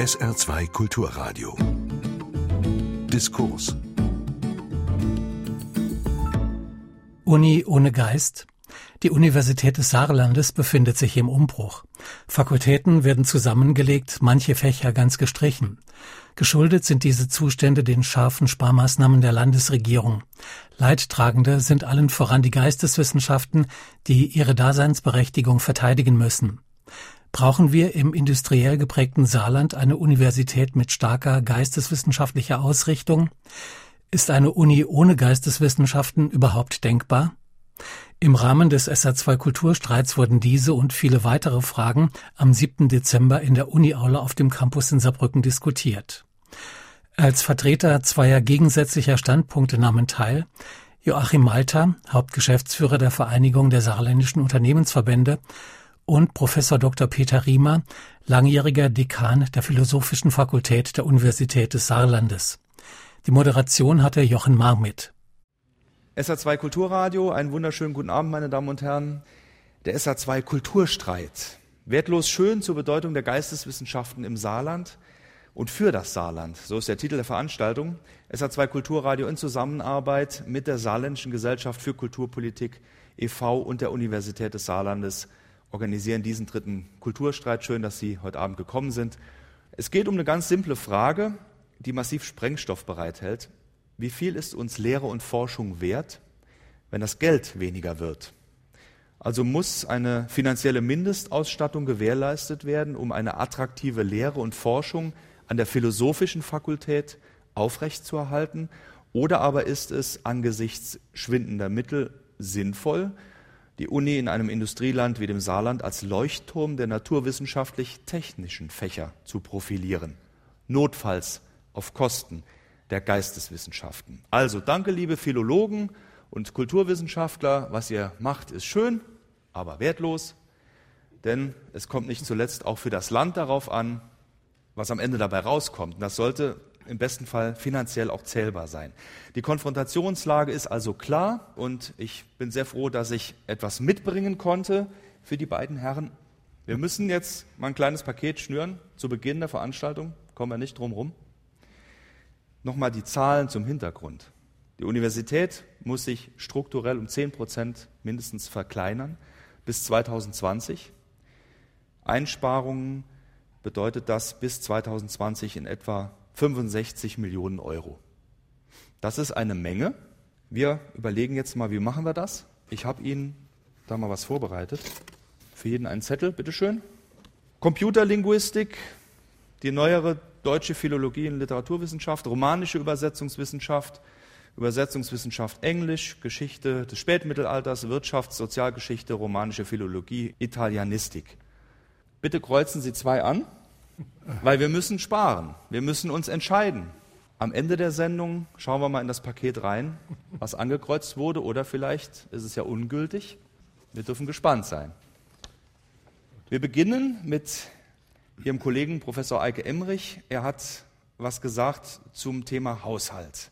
SR2 Kulturradio. Diskurs. Uni ohne Geist? Die Universität des Saarlandes befindet sich im Umbruch. Fakultäten werden zusammengelegt, manche Fächer ganz gestrichen. Geschuldet sind diese Zustände den scharfen Sparmaßnahmen der Landesregierung. Leidtragende sind allen voran die Geisteswissenschaften, die ihre Daseinsberechtigung verteidigen müssen. Brauchen wir im industriell geprägten Saarland eine Universität mit starker geisteswissenschaftlicher Ausrichtung? Ist eine Uni ohne Geisteswissenschaften überhaupt denkbar? Im Rahmen des SA2 Kulturstreits wurden diese und viele weitere Fragen am 7. Dezember in der Uni-Aula auf dem Campus in Saarbrücken diskutiert. Als Vertreter zweier gegensätzlicher Standpunkte nahmen teil Joachim Malter, Hauptgeschäftsführer der Vereinigung der saarländischen Unternehmensverbände, und Professor Dr. Peter Riemer, langjähriger Dekan der Philosophischen Fakultät der Universität des Saarlandes. Die Moderation hatte Jochen Marmit. SA2 Kulturradio, einen wunderschönen guten Abend, meine Damen und Herren. Der SA2 Kulturstreit. Wertlos schön zur Bedeutung der Geisteswissenschaften im Saarland und für das Saarland. So ist der Titel der Veranstaltung. SA2 Kulturradio in Zusammenarbeit mit der Saarländischen Gesellschaft für Kulturpolitik e.V. und der Universität des Saarlandes organisieren diesen dritten Kulturstreit. Schön, dass Sie heute Abend gekommen sind. Es geht um eine ganz simple Frage, die massiv Sprengstoff bereithält. Wie viel ist uns Lehre und Forschung wert, wenn das Geld weniger wird? Also muss eine finanzielle Mindestausstattung gewährleistet werden, um eine attraktive Lehre und Forschung an der philosophischen Fakultät aufrechtzuerhalten? Oder aber ist es angesichts schwindender Mittel sinnvoll, die Uni in einem Industrieland wie dem Saarland als Leuchtturm der naturwissenschaftlich-technischen Fächer zu profilieren, notfalls auf Kosten der Geisteswissenschaften. Also danke, liebe Philologen und Kulturwissenschaftler, was ihr macht, ist schön, aber wertlos, denn es kommt nicht zuletzt auch für das Land darauf an, was am Ende dabei rauskommt. Und das sollte im besten Fall finanziell auch zählbar sein. Die Konfrontationslage ist also klar und ich bin sehr froh, dass ich etwas mitbringen konnte für die beiden Herren. Wir müssen jetzt mal ein kleines Paket schnüren zu Beginn der Veranstaltung, kommen wir nicht drum rum. Nochmal die Zahlen zum Hintergrund. Die Universität muss sich strukturell um 10 Prozent mindestens verkleinern bis 2020. Einsparungen bedeutet das bis 2020 in etwa 65 Millionen Euro. Das ist eine Menge. Wir überlegen jetzt mal, wie machen wir das? Ich habe Ihnen da mal was vorbereitet. Für jeden einen Zettel, bitteschön. Computerlinguistik, die neuere deutsche Philologie und Literaturwissenschaft, romanische Übersetzungswissenschaft, Übersetzungswissenschaft Englisch, Geschichte des Spätmittelalters, Wirtschafts-, Sozialgeschichte, romanische Philologie, Italianistik. Bitte kreuzen Sie zwei an. Weil wir müssen sparen. Wir müssen uns entscheiden. Am Ende der Sendung schauen wir mal in das Paket rein, was angekreuzt wurde, oder vielleicht ist es ja ungültig. Wir dürfen gespannt sein. Wir beginnen mit Ihrem Kollegen Professor Eike Emrich. Er hat was gesagt zum Thema Haushalt.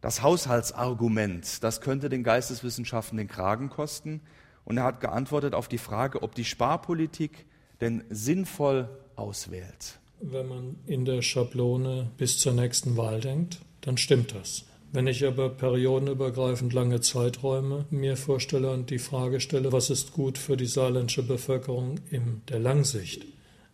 Das Haushaltsargument, das könnte den Geisteswissenschaften den Kragen kosten. Und er hat geantwortet auf die Frage, ob die Sparpolitik denn sinnvoll auswählt. Wenn man in der Schablone bis zur nächsten Wahl denkt, dann stimmt das. Wenn ich aber periodenübergreifend lange Zeiträume mir vorstelle und die Frage stelle, was ist gut für die saarländische Bevölkerung in der Langsicht,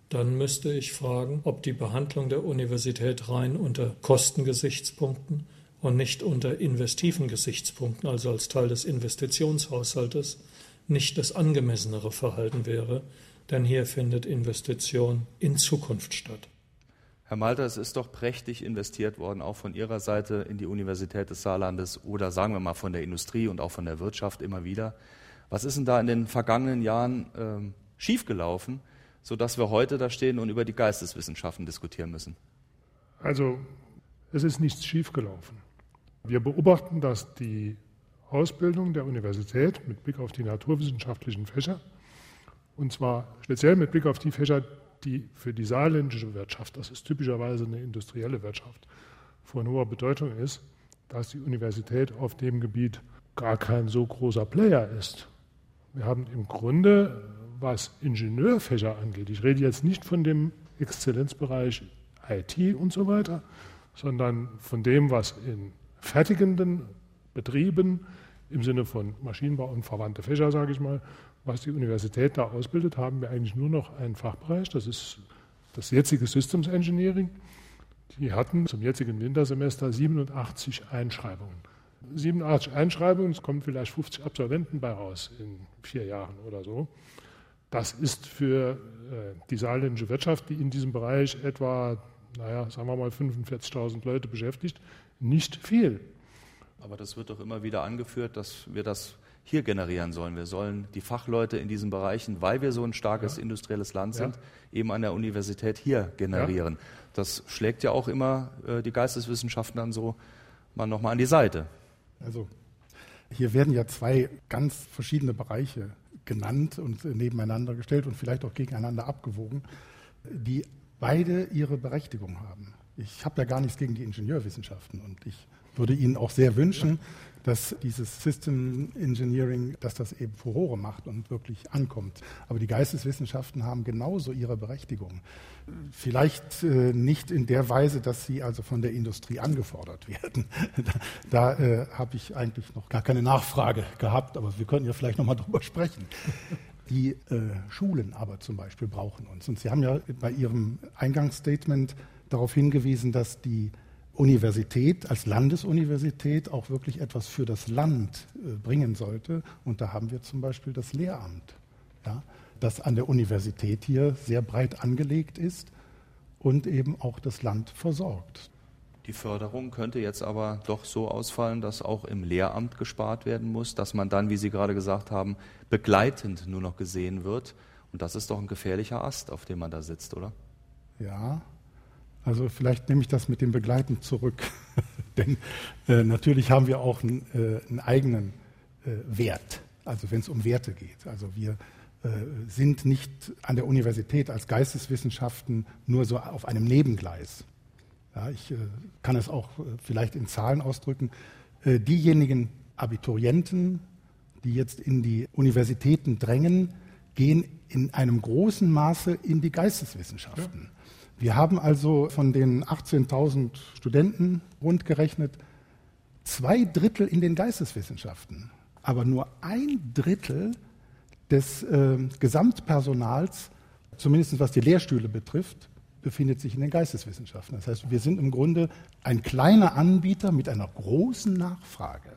dann müsste ich fragen, ob die Behandlung der Universität rein unter Kostengesichtspunkten und nicht unter investiven Gesichtspunkten, also als Teil des Investitionshaushaltes, nicht das angemessenere Verhalten wäre, denn hier findet Investition in Zukunft statt. Herr Malter, es ist doch prächtig investiert worden, auch von Ihrer Seite in die Universität des Saarlandes oder sagen wir mal von der Industrie und auch von der Wirtschaft immer wieder. Was ist denn da in den vergangenen Jahren ähm, schiefgelaufen, sodass wir heute da stehen und über die Geisteswissenschaften diskutieren müssen? Also, es ist nichts schiefgelaufen. Wir beobachten, dass die Ausbildung der Universität mit Blick auf die naturwissenschaftlichen Fächer und zwar speziell mit Blick auf die Fächer, die für die saarländische Wirtschaft, das ist typischerweise eine industrielle Wirtschaft, von hoher Bedeutung ist, dass die Universität auf dem Gebiet gar kein so großer Player ist. Wir haben im Grunde, was Ingenieurfächer angeht, ich rede jetzt nicht von dem Exzellenzbereich IT und so weiter, sondern von dem, was in fertigenden Betrieben im Sinne von Maschinenbau und verwandte Fächer, sage ich mal, was die Universität da ausbildet, haben wir eigentlich nur noch einen Fachbereich, das ist das jetzige Systems Engineering. Die hatten zum jetzigen Wintersemester 87 Einschreibungen. 87 Einschreibungen, es kommen vielleicht 50 Absolventen bei raus in vier Jahren oder so. Das ist für äh, die saarländische Wirtschaft, die in diesem Bereich etwa, naja, sagen wir mal 45.000 Leute beschäftigt, nicht viel. Aber das wird doch immer wieder angeführt, dass wir das hier generieren sollen. Wir sollen die Fachleute in diesen Bereichen, weil wir so ein starkes ja. industrielles Land sind, ja. eben an der Universität hier generieren. Ja. Das schlägt ja auch immer äh, die Geisteswissenschaften dann so mal nochmal an die Seite. Also hier werden ja zwei ganz verschiedene Bereiche genannt und nebeneinander gestellt und vielleicht auch gegeneinander abgewogen, die beide ihre Berechtigung haben. Ich habe ja gar nichts gegen die Ingenieurwissenschaften und ich würde Ihnen auch sehr wünschen, dass dieses System Engineering, dass das eben Furore macht und wirklich ankommt. Aber die Geisteswissenschaften haben genauso ihre Berechtigung. Vielleicht äh, nicht in der Weise, dass sie also von der Industrie angefordert werden. da, da äh, habe ich eigentlich noch gar keine Nachfrage gehabt, aber wir könnten ja vielleicht noch mal drüber sprechen. Die äh, Schulen aber zum Beispiel brauchen uns. Und Sie haben ja bei Ihrem Eingangsstatement darauf hingewiesen, dass die Universität als Landesuniversität auch wirklich etwas für das Land äh, bringen sollte. Und da haben wir zum Beispiel das Lehramt, ja, das an der Universität hier sehr breit angelegt ist und eben auch das Land versorgt. Die Förderung könnte jetzt aber doch so ausfallen, dass auch im Lehramt gespart werden muss, dass man dann, wie Sie gerade gesagt haben, begleitend nur noch gesehen wird. Und das ist doch ein gefährlicher Ast, auf dem man da sitzt, oder? Ja, also vielleicht nehme ich das mit dem Begleiten zurück. Denn äh, natürlich haben wir auch einen, äh, einen eigenen äh, Wert, also wenn es um Werte geht. Also wir äh, sind nicht an der Universität als Geisteswissenschaften nur so auf einem Nebengleis. Ja, ich äh, kann es auch äh, vielleicht in Zahlen ausdrücken. diejenigen Abiturienten, die jetzt in die Universitäten drängen, gehen in einem großen Maße in die Geisteswissenschaften. Ja. Wir haben also von den 18.000 Studenten rund gerechnet zwei Drittel in den Geisteswissenschaften, aber nur ein Drittel des äh, Gesamtpersonals, zumindest was die Lehrstühle betrifft, befindet sich in den Geisteswissenschaften. Das heißt, wir sind im Grunde ein kleiner Anbieter mit einer großen Nachfrage.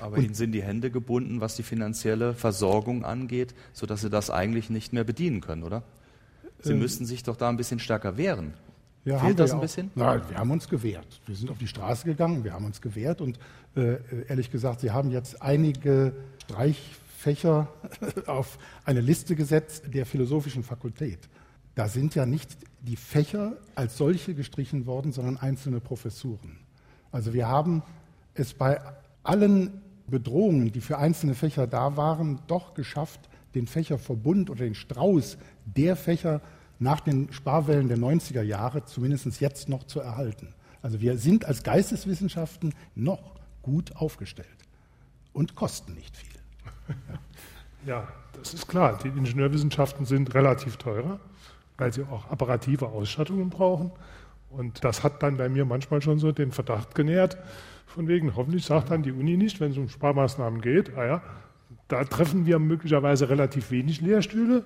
Aber Und Ihnen sind die Hände gebunden, was die finanzielle Versorgung angeht, sodass Sie das eigentlich nicht mehr bedienen können, oder? Sie äh, müssten sich doch da ein bisschen stärker wehren. Ja, Fehlt das ein auch. bisschen? Nein, wir haben uns gewehrt. Wir sind auf die Straße gegangen, wir haben uns gewehrt und äh, ehrlich gesagt, Sie haben jetzt einige Streichfächer auf eine Liste gesetzt der philosophischen Fakultät. Da sind ja nicht die Fächer als solche gestrichen worden, sondern einzelne Professuren. Also wir haben es bei allen Bedrohungen, die für einzelne Fächer da waren, doch geschafft, den Fächerverbund oder den Strauß der Fächer nach den Sparwellen der 90er Jahre zumindest jetzt noch zu erhalten. Also wir sind als Geisteswissenschaften noch gut aufgestellt und kosten nicht viel. Ja, das ist klar. Die Ingenieurwissenschaften sind relativ teurer, weil sie auch apparative Ausstattungen brauchen. Und das hat dann bei mir manchmal schon so den Verdacht genährt, von wegen, hoffentlich sagt dann die Uni nicht, wenn es um Sparmaßnahmen geht, ah ja, da treffen wir möglicherweise relativ wenig Lehrstühle,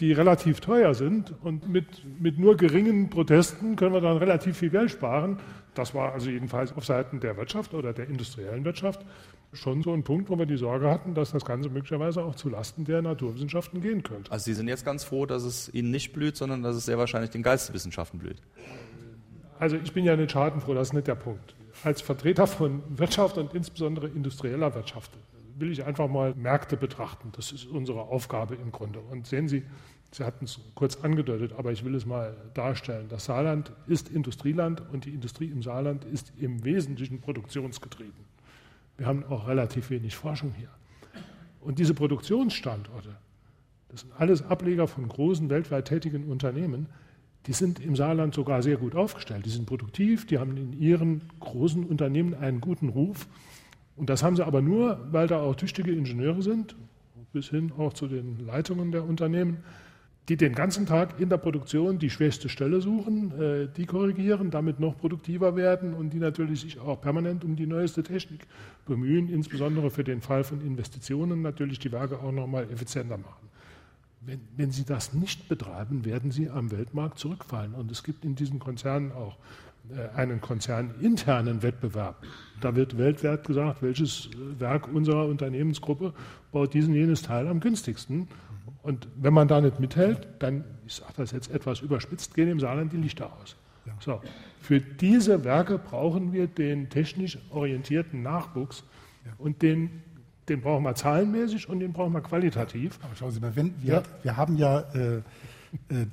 die relativ teuer sind und mit, mit nur geringen Protesten können wir dann relativ viel Geld sparen. Das war also jedenfalls auf Seiten der Wirtschaft oder der industriellen Wirtschaft schon so ein Punkt, wo wir die Sorge hatten, dass das Ganze möglicherweise auch zu Lasten der Naturwissenschaften gehen könnte. Also Sie sind jetzt ganz froh, dass es Ihnen nicht blüht, sondern dass es sehr wahrscheinlich den Geisteswissenschaften blüht. Also ich bin ja nicht schadenfroh, das ist nicht der Punkt. Als Vertreter von Wirtschaft und insbesondere industrieller Wirtschaft will ich einfach mal Märkte betrachten. Das ist unsere Aufgabe im Grunde. Und sehen Sie, Sie hatten es kurz angedeutet, aber ich will es mal darstellen. Das Saarland ist Industrieland und die Industrie im Saarland ist im Wesentlichen produktionsgetrieben. Wir haben auch relativ wenig Forschung hier. Und diese Produktionsstandorte, das sind alles Ableger von großen weltweit tätigen Unternehmen, die sind im Saarland sogar sehr gut aufgestellt. Die sind produktiv, die haben in ihren großen Unternehmen einen guten Ruf und das haben sie aber nur, weil da auch tüchtige Ingenieure sind, bis hin auch zu den Leitungen der Unternehmen, die den ganzen Tag in der Produktion die schwächste Stelle suchen, äh, die korrigieren, damit noch produktiver werden und die natürlich sich auch permanent um die neueste Technik bemühen, insbesondere für den Fall von Investitionen natürlich die Werke auch nochmal effizienter machen. Wenn, wenn, Sie das nicht betreiben, werden Sie am Weltmarkt zurückfallen. Und es gibt in diesen Konzernen auch einen konzerninternen Wettbewerb. Da wird weltweit gesagt, welches Werk unserer Unternehmensgruppe baut diesen jenes Teil am günstigsten. Und wenn man da nicht mithält, dann, ich sage das jetzt etwas überspitzt, gehen im Saarland die Lichter aus. So. Für diese Werke brauchen wir den technisch orientierten Nachwuchs und den, den brauchen wir zahlenmäßig und den brauchen wir qualitativ. Aber schauen Sie mal, wenn wir, ja. wir haben ja äh, äh,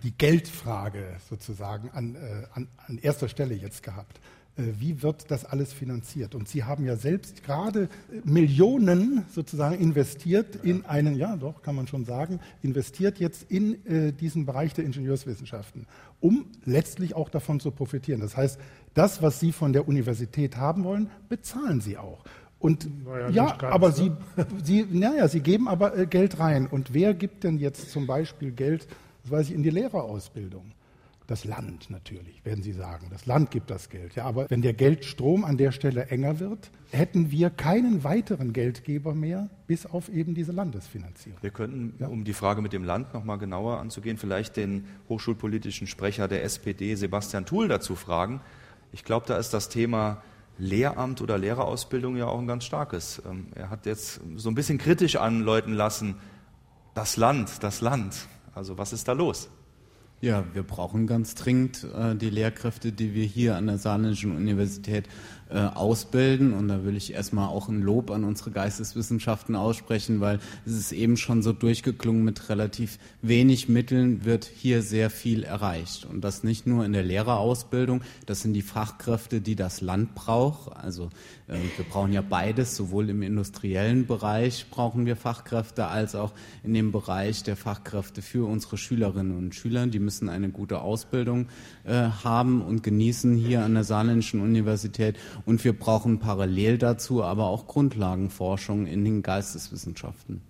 die Geldfrage sozusagen an, äh, an, an erster Stelle jetzt gehabt. Äh, wie wird das alles finanziert? Und Sie haben ja selbst gerade äh, Millionen sozusagen investiert in einen, ja doch, kann man schon sagen, investiert jetzt in äh, diesen Bereich der Ingenieurswissenschaften, um letztlich auch davon zu profitieren. Das heißt, das, was Sie von der Universität haben wollen, bezahlen Sie auch. Und naja, ja, ganz, aber ne? Sie, Sie, naja, Sie geben aber äh, Geld rein. Und wer gibt denn jetzt zum Beispiel Geld, das weiß ich, in die Lehrerausbildung? Das Land natürlich, werden Sie sagen. Das Land gibt das Geld. Ja, aber wenn der Geldstrom an der Stelle enger wird, hätten wir keinen weiteren Geldgeber mehr, bis auf eben diese Landesfinanzierung. Wir könnten, ja. um die Frage mit dem Land noch mal genauer anzugehen, vielleicht den hochschulpolitischen Sprecher der SPD, Sebastian Thuhl, dazu fragen. Ich glaube, da ist das Thema Lehramt oder Lehrerausbildung ja auch ein ganz starkes. Ähm, er hat jetzt so ein bisschen kritisch anläuten lassen, das Land, das Land. Also was ist da los? Ja, wir brauchen ganz dringend äh, die Lehrkräfte, die wir hier an der Saarländischen Universität äh, ausbilden. Und da will ich erstmal auch ein Lob an unsere Geisteswissenschaften aussprechen, weil es ist eben schon so durchgeklungen, mit relativ wenig Mitteln wird hier sehr viel erreicht. Und das nicht nur in der Lehrerausbildung, das sind die Fachkräfte, die das Land braucht. Also äh, wir brauchen ja beides, sowohl im industriellen Bereich brauchen wir Fachkräfte, als auch in dem Bereich der Fachkräfte für unsere Schülerinnen und Schüler. Die müssen eine gute Ausbildung äh, haben und genießen hier an der Saarländischen Universität. Und wir brauchen parallel dazu aber auch Grundlagenforschung in den Geisteswissenschaften.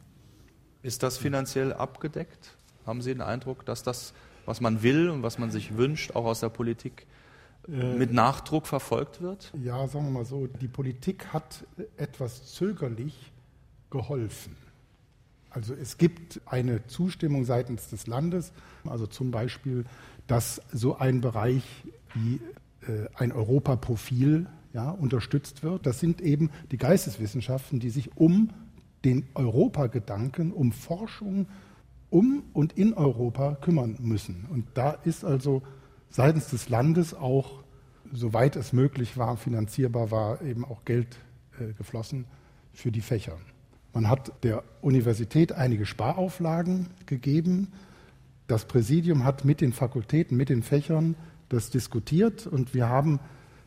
Ist das finanziell abgedeckt? Haben Sie den Eindruck, dass das, was man will und was man sich wünscht, auch aus der Politik äh, mit Nachdruck verfolgt wird? Ja, sagen wir mal so, die Politik hat etwas zögerlich geholfen. Also es gibt eine Zustimmung seitens des Landes, also zum Beispiel, dass so ein Bereich wie äh, ein Europaprofil ja, unterstützt wird. Das sind eben die Geisteswissenschaften, die sich um den Europagedanken, um Forschung um und in Europa kümmern müssen. Und da ist also seitens des Landes auch, soweit es möglich war, finanzierbar war, eben auch Geld äh, geflossen für die Fächer. Man hat der Universität einige Sparauflagen gegeben. Das Präsidium hat mit den Fakultäten, mit den Fächern das diskutiert und wir haben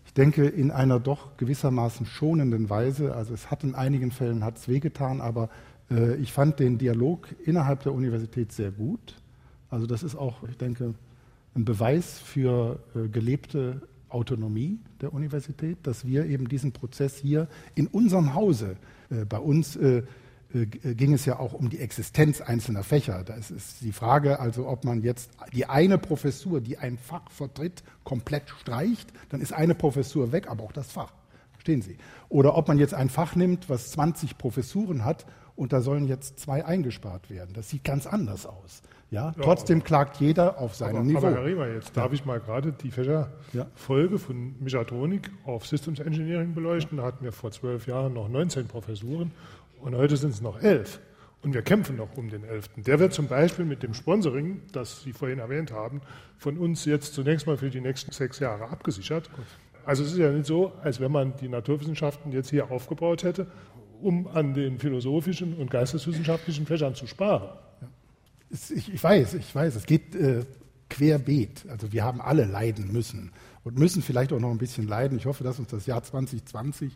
ich denke, in einer doch gewissermaßen schonenden Weise. Also es hat in einigen Fällen hat's wehgetan, aber äh, ich fand den Dialog innerhalb der Universität sehr gut. Also das ist auch, ich denke, ein Beweis für äh, gelebte Autonomie der Universität, dass wir eben diesen Prozess hier in unserem Hause äh, bei uns äh, ging es ja auch um die Existenz einzelner Fächer. Da ist die Frage also, ob man jetzt die eine Professur, die ein Fach vertritt, komplett streicht, dann ist eine Professur weg, aber auch das Fach. Verstehen Sie? Oder ob man jetzt ein Fach nimmt, was 20 Professuren hat und da sollen jetzt zwei eingespart werden. Das sieht ganz anders aus. Ja, ja trotzdem klagt jeder auf seinem aber, Niveau. Aber Herr Riemer, jetzt ja. darf ich mal gerade die Fächerfolge ja. von Mechatronik auf Systems Engineering beleuchten. Da hatten wir vor zwölf Jahren noch 19 Professuren und heute sind es noch elf. Und wir kämpfen noch um den elften. Der wird zum Beispiel mit dem Sponsoring, das Sie vorhin erwähnt haben, von uns jetzt zunächst mal für die nächsten sechs Jahre abgesichert. Also es ist ja nicht so, als wenn man die Naturwissenschaften jetzt hier aufgebaut hätte, um an den philosophischen und geisteswissenschaftlichen Fächern zu sparen. Ich, ich weiß, ich weiß, es geht äh, querbeet. Also wir haben alle leiden müssen und müssen vielleicht auch noch ein bisschen leiden. Ich hoffe, dass uns das Jahr 2020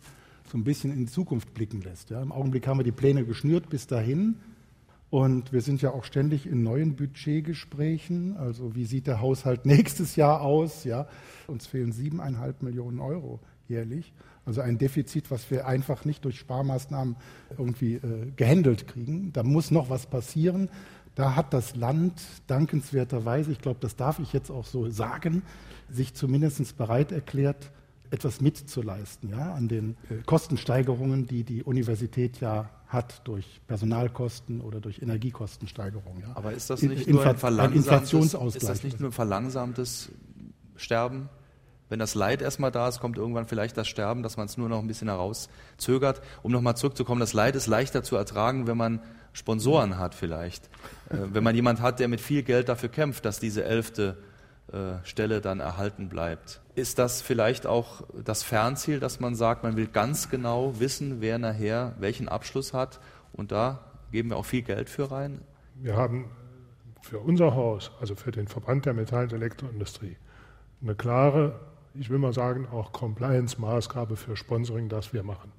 so ein bisschen in die Zukunft blicken lässt. Ja. Im Augenblick haben wir die Pläne geschnürt bis dahin. Und wir sind ja auch ständig in neuen Budgetgesprächen. Also wie sieht der Haushalt nächstes Jahr aus? Ja, uns fehlen siebeneinhalb Millionen Euro jährlich. Also ein Defizit, was wir einfach nicht durch Sparmaßnahmen irgendwie äh, gehandelt kriegen. Da muss noch was passieren. Da hat das Land dankenswerterweise, ich glaube, das darf ich jetzt auch so sagen, sich zumindest bereit erklärt, etwas mitzuleisten ja, an den äh, Kostensteigerungen, die die Universität ja hat durch Personalkosten oder durch Energiekostensteigerungen. Ja. Aber ist das nicht nur ein, ein Inflationsausgleich? Ist das nicht nur ein verlangsamtes Sterben? Wenn das Leid erstmal da ist, kommt irgendwann vielleicht das Sterben, dass man es nur noch ein bisschen herauszögert. Um nochmal zurückzukommen, das Leid ist leichter zu ertragen, wenn man Sponsoren hat vielleicht. Äh, wenn man jemand hat, der mit viel Geld dafür kämpft, dass diese elfte Stelle dann erhalten bleibt. Ist das vielleicht auch das Fernziel, dass man sagt, man will ganz genau wissen, wer nachher welchen Abschluss hat und da geben wir auch viel Geld für rein? Wir haben für unser Haus, also für den Verband der Metall- und Elektroindustrie, eine klare, ich will mal sagen, auch Compliance-Maßgabe für Sponsoring, das wir machen.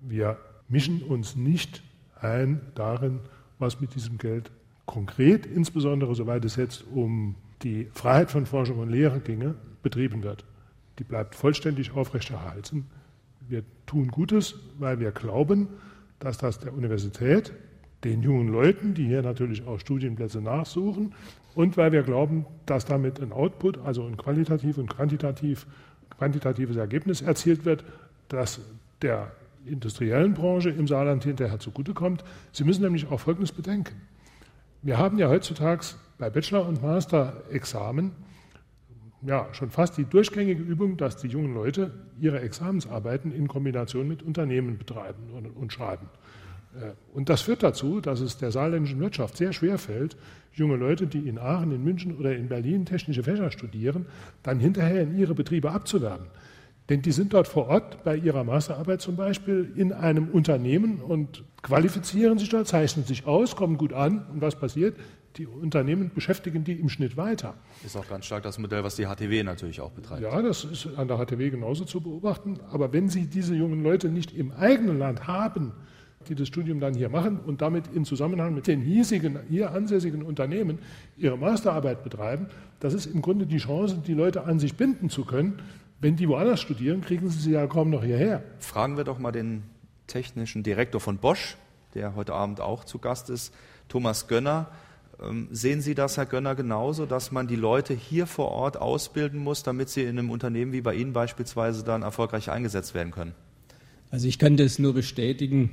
Wir mischen uns nicht ein darin, was mit diesem Geld konkret, insbesondere soweit es jetzt um die Freiheit von Forschung und Lehre ginge, betrieben wird. Die bleibt vollständig aufrechterhalten. Wir tun Gutes, weil wir glauben, dass das der Universität, den jungen Leuten, die hier natürlich auch Studienplätze nachsuchen, und weil wir glauben, dass damit ein Output, also ein qualitativ und quantitativ, quantitatives Ergebnis erzielt wird, das der industriellen Branche im Saarland hinterher zugutekommt. Sie müssen nämlich auch Folgendes bedenken. Wir haben ja heutzutage bei Bachelor- und Master-Examen ja, schon fast die durchgängige Übung, dass die jungen Leute ihre Examensarbeiten in Kombination mit Unternehmen betreiben und, und schreiben. Äh, und das führt dazu, dass es der saarländischen Wirtschaft sehr schwer fällt, junge Leute, die in Aachen, in München oder in Berlin technische Fächer studieren, dann hinterher in ihre Betriebe abzuwerben. Denn die sind dort vor Ort bei ihrer Masterarbeit zum Beispiel in einem Unternehmen und qualifizieren sich dort, zeichnen sich aus, kommen gut an. Und was passiert? Die Unternehmen beschäftigen die im Schnitt weiter. Ist auch ganz stark das Modell, was die HTW natürlich auch betreibt. Ja, das ist an der HTW genauso zu beobachten. Aber wenn Sie diese jungen Leute nicht im eigenen Land haben, die das Studium dann hier machen und damit in Zusammenhang mit den hiesigen, hier ansässigen Unternehmen ihre Masterarbeit betreiben, das ist im Grunde die Chance, die Leute an sich binden zu können, wenn die woanders studieren, kriegen sie sie ja kaum noch hierher. Fragen wir doch mal den technischen Direktor von Bosch, der heute Abend auch zu Gast ist, Thomas Gönner. Ähm, sehen Sie das, Herr Gönner, genauso, dass man die Leute hier vor Ort ausbilden muss, damit sie in einem Unternehmen wie bei Ihnen beispielsweise dann erfolgreich eingesetzt werden können? Also ich kann das nur bestätigen.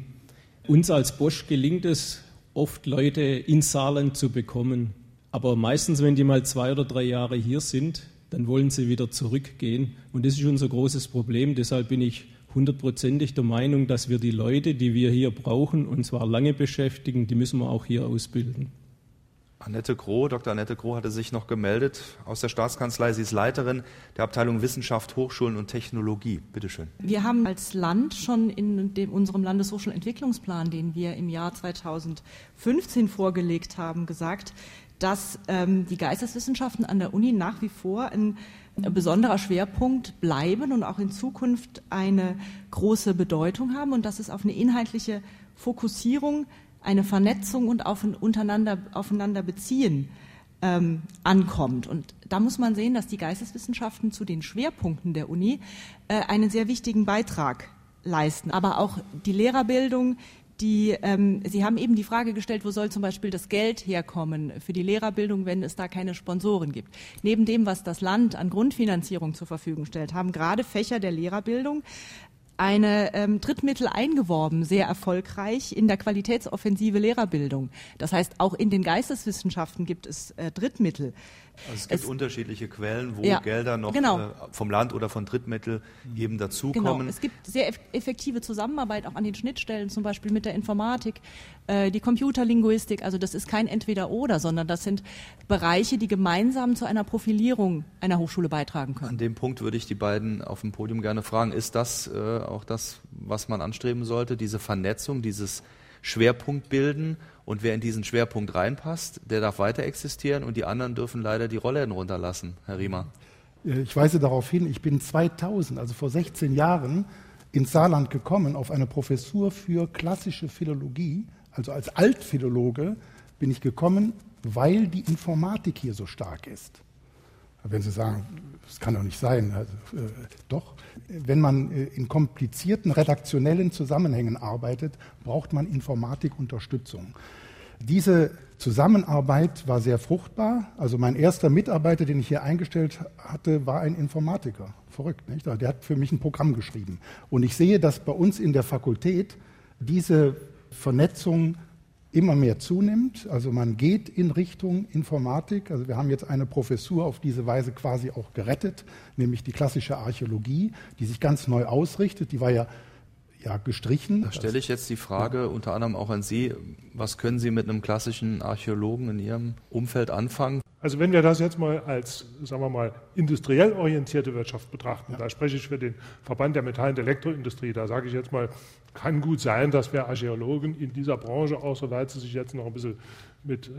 Uns als Bosch gelingt es oft, Leute ins Saarland zu bekommen. Aber meistens, wenn die mal zwei oder drei Jahre hier sind, dann wollen sie wieder zurückgehen. Und das ist unser großes Problem. Deshalb bin ich hundertprozentig der Meinung, dass wir die Leute, die wir hier brauchen, und zwar lange beschäftigen, die müssen wir auch hier ausbilden. Annette Groh, Dr. Annette Groh hatte sich noch gemeldet aus der Staatskanzlei. Sie ist Leiterin der Abteilung Wissenschaft, Hochschulen und Technologie. Bitte schön. Wir haben als Land schon in dem, unserem Landeshochschulentwicklungsplan, den wir im Jahr 2015 vorgelegt haben, gesagt, dass ähm, die Geisteswissenschaften an der Uni nach wie vor ein besonderer Schwerpunkt bleiben und auch in Zukunft eine große Bedeutung haben und dass es auf eine inhaltliche Fokussierung, eine Vernetzung und auf ein untereinander, aufeinander beziehen ähm, ankommt. Und da muss man sehen, dass die Geisteswissenschaften zu den Schwerpunkten der Uni äh, einen sehr wichtigen Beitrag leisten. Aber auch die Lehrerbildung, die, ähm, Sie haben eben die Frage gestellt, wo soll zum Beispiel das Geld herkommen für die Lehrerbildung, wenn es da keine Sponsoren gibt. Neben dem, was das Land an Grundfinanzierung zur Verfügung stellt, haben gerade Fächer der Lehrerbildung eine ähm, Drittmittel eingeworben, sehr erfolgreich in der qualitätsoffensive Lehrerbildung. Das heißt, auch in den Geisteswissenschaften gibt es äh, Drittmittel. Also es gibt es, unterschiedliche Quellen, wo ja, Gelder noch genau. äh, vom Land oder von Drittmitteln eben dazukommen. Genau. Es gibt sehr effektive Zusammenarbeit auch an den Schnittstellen, zum Beispiel mit der Informatik, die Computerlinguistik. Also das ist kein Entweder-Oder, sondern das sind Bereiche, die gemeinsam zu einer Profilierung einer Hochschule beitragen können. An dem Punkt würde ich die beiden auf dem Podium gerne fragen. Ist das äh, auch das, was man anstreben sollte, diese Vernetzung, dieses Schwerpunkt bilden und wer in diesen Schwerpunkt reinpasst, der darf weiter existieren und die anderen dürfen leider die Rollläden runterlassen, Herr Riemer. Äh, ich weise darauf hin, ich bin 2000, also vor 16 Jahren, ins Saarland gekommen auf eine Professur für klassische Philologie. Also als Altphilologe bin ich gekommen, weil die Informatik hier so stark ist. Wenn Sie sagen, das kann doch nicht sein, also, äh, doch. Wenn man äh, in komplizierten redaktionellen Zusammenhängen arbeitet, braucht man Informatikunterstützung. Diese Zusammenarbeit war sehr fruchtbar. Also mein erster Mitarbeiter, den ich hier eingestellt hatte, war ein Informatiker. Verrückt, nicht? Der hat für mich ein Programm geschrieben. Und ich sehe, dass bei uns in der Fakultät diese Vernetzung immer mehr zunimmt. Also man geht in Richtung Informatik. Also wir haben jetzt eine Professur auf diese Weise quasi auch gerettet, nämlich die klassische Archäologie, die sich ganz neu ausrichtet. Die war ja ja, gestrichen. Da stelle ich jetzt die Frage ja. unter anderem auch an Sie. Was können Sie mit einem klassischen Archäologen in Ihrem Umfeld anfangen? Also wenn wir das jetzt mal als, sagen wir mal, industriell orientierte Wirtschaft betrachten, ja. da spreche ich für den Verband der Metall- und Elektroindustrie, da sage ich jetzt mal, kann gut sein, dass wir Archäologen in dieser Branche, auch soweit sie sich jetzt noch ein bisschen mit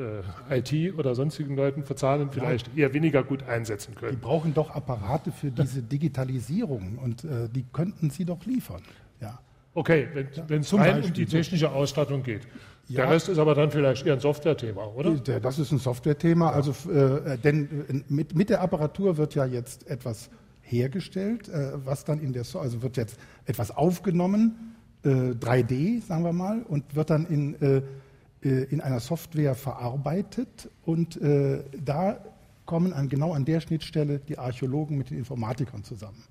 äh, IT oder sonstigen Leuten verzahnen, vielleicht ja. eher weniger gut einsetzen können. Die brauchen doch Apparate für diese Digitalisierung und äh, die könnten sie doch liefern. Ja. Okay, wenn es rein Beispiel um die technische Ausstattung geht. Ja. Der Rest ist aber dann vielleicht eher ein Software-Thema, oder? Das ist ein Software-Thema. Ja. Also, äh, denn äh, mit, mit der Apparatur wird ja jetzt etwas hergestellt, äh, was dann in der, so also wird jetzt etwas aufgenommen, äh, 3D, sagen wir mal, und wird dann in, äh, äh, in einer Software verarbeitet. Und da kommen an, genau an der Schnittstelle die Archäologen mit den Informatikern zusammen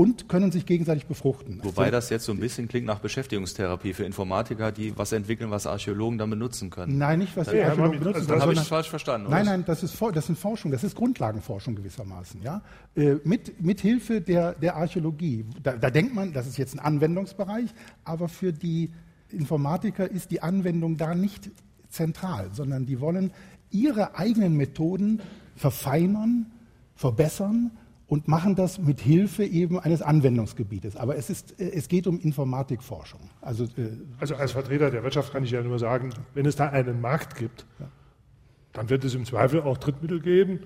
und können sich gegenseitig befruchten. Wobei also, das jetzt so ein bisschen klingt nach Beschäftigungstherapie für Informatiker, die was entwickeln, was Archäologen dann benutzen können. Nein, nicht was ja, Archäologen benutzen. Also das habe ich falsch verstanden. Nein, nein, das ist, das ist Forschung, das ist Grundlagenforschung gewissermaßen. Ja? Äh, mit, mit Hilfe der, der Archäologie. Da, da denkt man, das ist jetzt ein Anwendungsbereich, aber für die Informatiker ist die Anwendung da nicht zentral, sondern die wollen ihre eigenen Methoden verfeinern, verbessern und machen das mit Hilfe eben eines Anwendungsgebietes. Aber es, ist, äh, es geht um Informatikforschung. Also, äh, also als Vertreter der Wirtschaft kann ich ja nur sagen, wenn es da einen Markt gibt, ja. dann wird es im Zweifel auch Drittmittel geben,